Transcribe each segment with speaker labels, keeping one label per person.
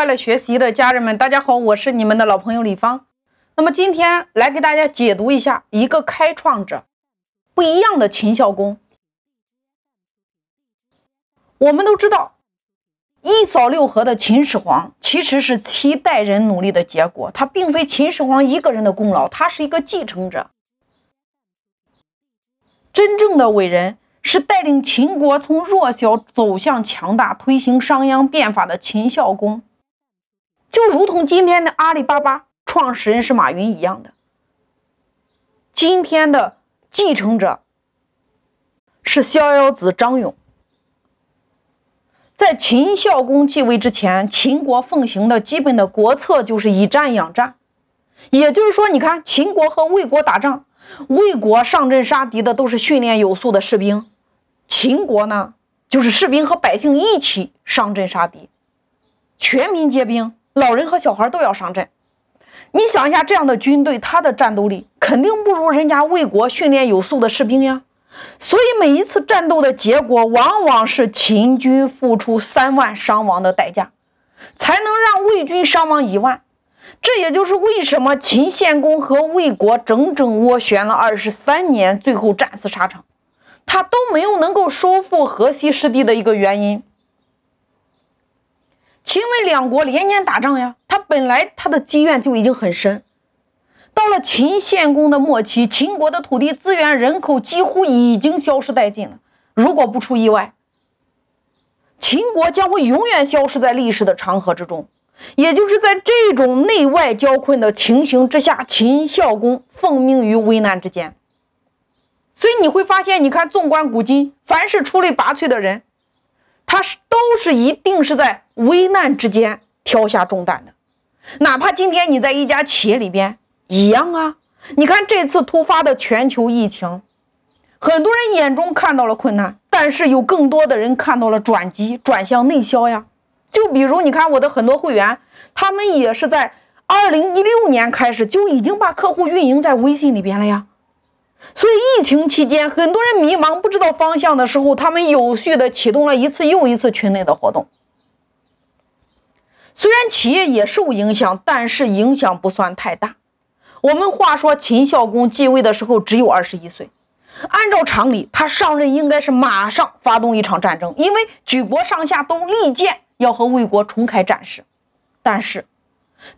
Speaker 1: 快乐学习的家人们，大家好，我是你们的老朋友李芳。那么今天来给大家解读一下一个开创者不一样的秦孝公。我们都知道，一扫六合的秦始皇其实是七代人努力的结果，他并非秦始皇一个人的功劳，他是一个继承者。真正的伟人。是带领秦国从弱小走向强大、推行商鞅变法的秦孝公，就如同今天的阿里巴巴创始人是马云一样的。今天的继承者是逍遥子张勇。在秦孝公继位之前，秦国奉行的基本的国策就是以战养战，也就是说，你看秦国和魏国打仗，魏国上阵杀敌的都是训练有素的士兵。秦国呢，就是士兵和百姓一起上阵杀敌，全民皆兵，老人和小孩都要上阵。你想一下，这样的军队，他的战斗力肯定不如人家魏国训练有素的士兵呀。所以每一次战斗的结果，往往是秦军付出三万伤亡的代价，才能让魏军伤亡一万。这也就是为什么秦献公和魏国整整斡旋了二十三年，最后战死沙场。他都没有能够收复河西失地的一个原因。秦魏两国连年打仗呀，他本来他的积怨就已经很深。到了秦献公的末期，秦国的土地资源、人口几乎已经消失殆尽了。如果不出意外，秦国将会永远消失在历史的长河之中。也就是在这种内外交困的情形之下，秦孝公奉命于危难之间。所以你会发现，你看，纵观古今，凡是出类拔萃的人，他是都是一定是在危难之间挑下重担的。哪怕今天你在一家企业里边一样啊。你看这次突发的全球疫情，很多人眼中看到了困难，但是有更多的人看到了转机，转向内销呀。就比如你看我的很多会员，他们也是在二零一六年开始就已经把客户运营在微信里边了呀。所以，疫情期间，很多人迷茫不知道方向的时候，他们有序的启动了一次又一次群内的活动。虽然企业也受影响，但是影响不算太大。我们话说，秦孝公继位的时候只有二十一岁，按照常理，他上任应该是马上发动一场战争，因为举国上下都力荐要和魏国重开战事。但是，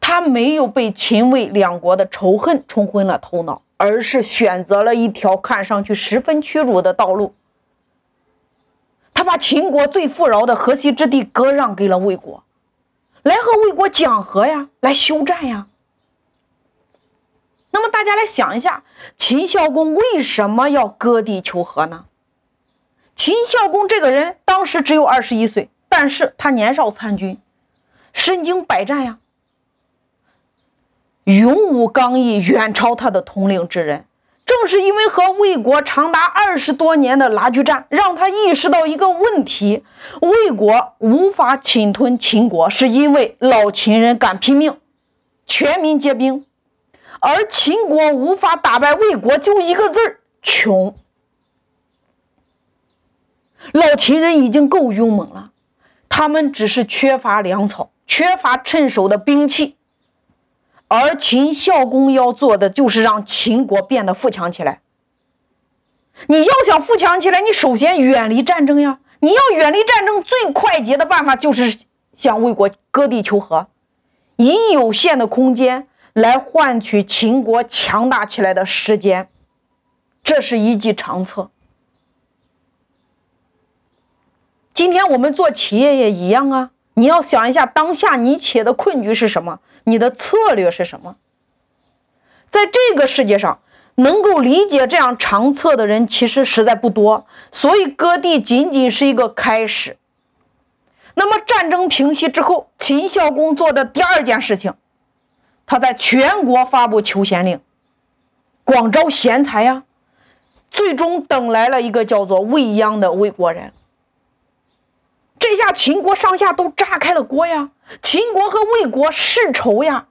Speaker 1: 他没有被秦魏两国的仇恨冲昏了头脑。而是选择了一条看上去十分屈辱的道路。他把秦国最富饶的河西之地割让给了魏国，来和魏国讲和呀，来休战呀。那么大家来想一下，秦孝公为什么要割地求和呢？秦孝公这个人当时只有二十一岁，但是他年少参军，身经百战呀。勇武刚毅，远超他的统领之人。正是因为和魏国长达二十多年的拉锯战，让他意识到一个问题：魏国无法侵吞秦国，是因为老秦人敢拼命，全民皆兵；而秦国无法打败魏国，就一个字儿——穷。老秦人已经够勇猛了，他们只是缺乏粮草，缺乏趁手的兵器。而秦孝公要做的就是让秦国变得富强起来。你要想富强起来，你首先远离战争呀！你要远离战争，最快捷的办法就是向魏国割地求和，以有限的空间来换取秦国强大起来的时间，这是一计长策。今天我们做企业也一样啊。你要想一下，当下你企业的困局是什么？你的策略是什么？在这个世界上，能够理解这样长策的人其实实在不多，所以割地仅仅是一个开始。那么战争平息之后，秦孝公做的第二件事情，他在全国发布求贤令，广招贤才呀，最终等来了一个叫做未鞅的魏国人。这下秦国上下都炸开了锅呀！秦国和魏国世仇呀，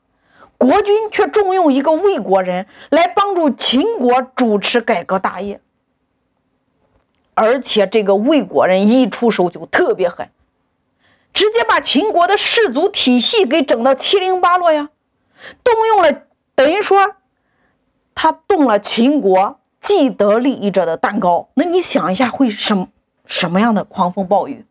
Speaker 1: 国君却重用一个魏国人来帮助秦国主持改革大业，而且这个魏国人一出手就特别狠。直接把秦国的氏族体系给整得七零八落呀，动用了等于说他动了秦国既得利益者的蛋糕。那你想一下会什什么样的狂风暴雨？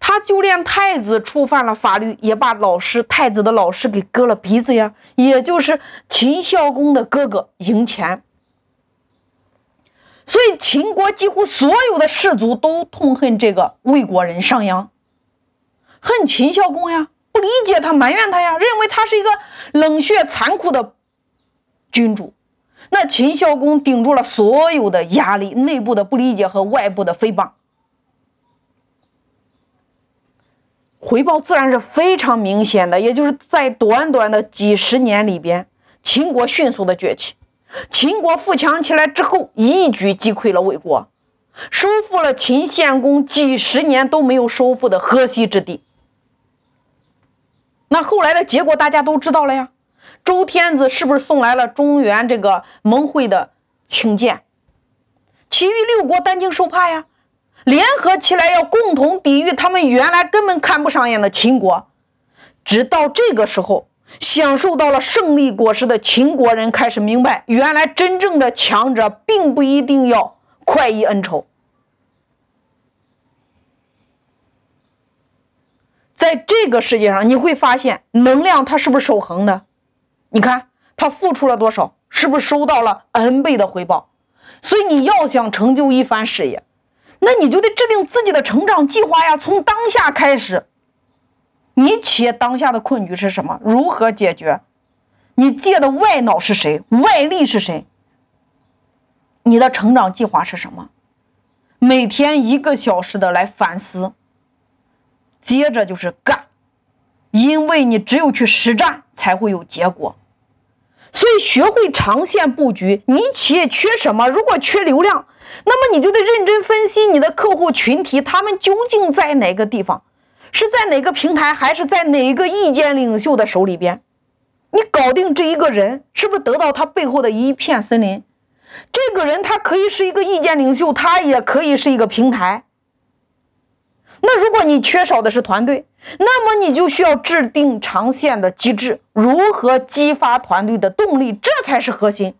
Speaker 1: 他就连太子触犯了法律，也把老师太子的老师给割了鼻子呀，也就是秦孝公的哥哥赢钱。所以秦国几乎所有的士族都痛恨这个魏国人商鞅，恨秦孝公呀，不理解他，埋怨他呀，认为他是一个冷血残酷的君主。那秦孝公顶住了所有的压力，内部的不理解和外部的诽谤。回报自然是非常明显的，也就是在短短的几十年里边，秦国迅速的崛起。秦国富强起来之后，一举击溃了魏国，收复了秦献公几十年都没有收复的河西之地。那后来的结果大家都知道了呀，周天子是不是送来了中原这个盟会的请柬？其余六国担惊受怕呀。联合起来要共同抵御他们原来根本看不上眼的秦国，直到这个时候，享受到了胜利果实的秦国人开始明白，原来真正的强者并不一定要快意恩仇。在这个世界上，你会发现能量它是不是守恒的？你看他付出了多少，是不是收到了 n 倍的回报？所以你要想成就一番事业。那你就得制定自己的成长计划呀，从当下开始。你企业当下的困局是什么？如何解决？你借的外脑是谁？外力是谁？你的成长计划是什么？每天一个小时的来反思，接着就是干，因为你只有去实战，才会有结果。所以学会长线布局，你企业缺什么？如果缺流量，那么你就得认真分析你的客户群体，他们究竟在哪个地方，是在哪个平台，还是在哪个意见领袖的手里边？你搞定这一个人，是不是得到他背后的一片森林？这个人他可以是一个意见领袖，他也可以是一个平台。那如果你缺少的是团队，那么你就需要制定长线的机制，如何激发团队的动力，这才是核心。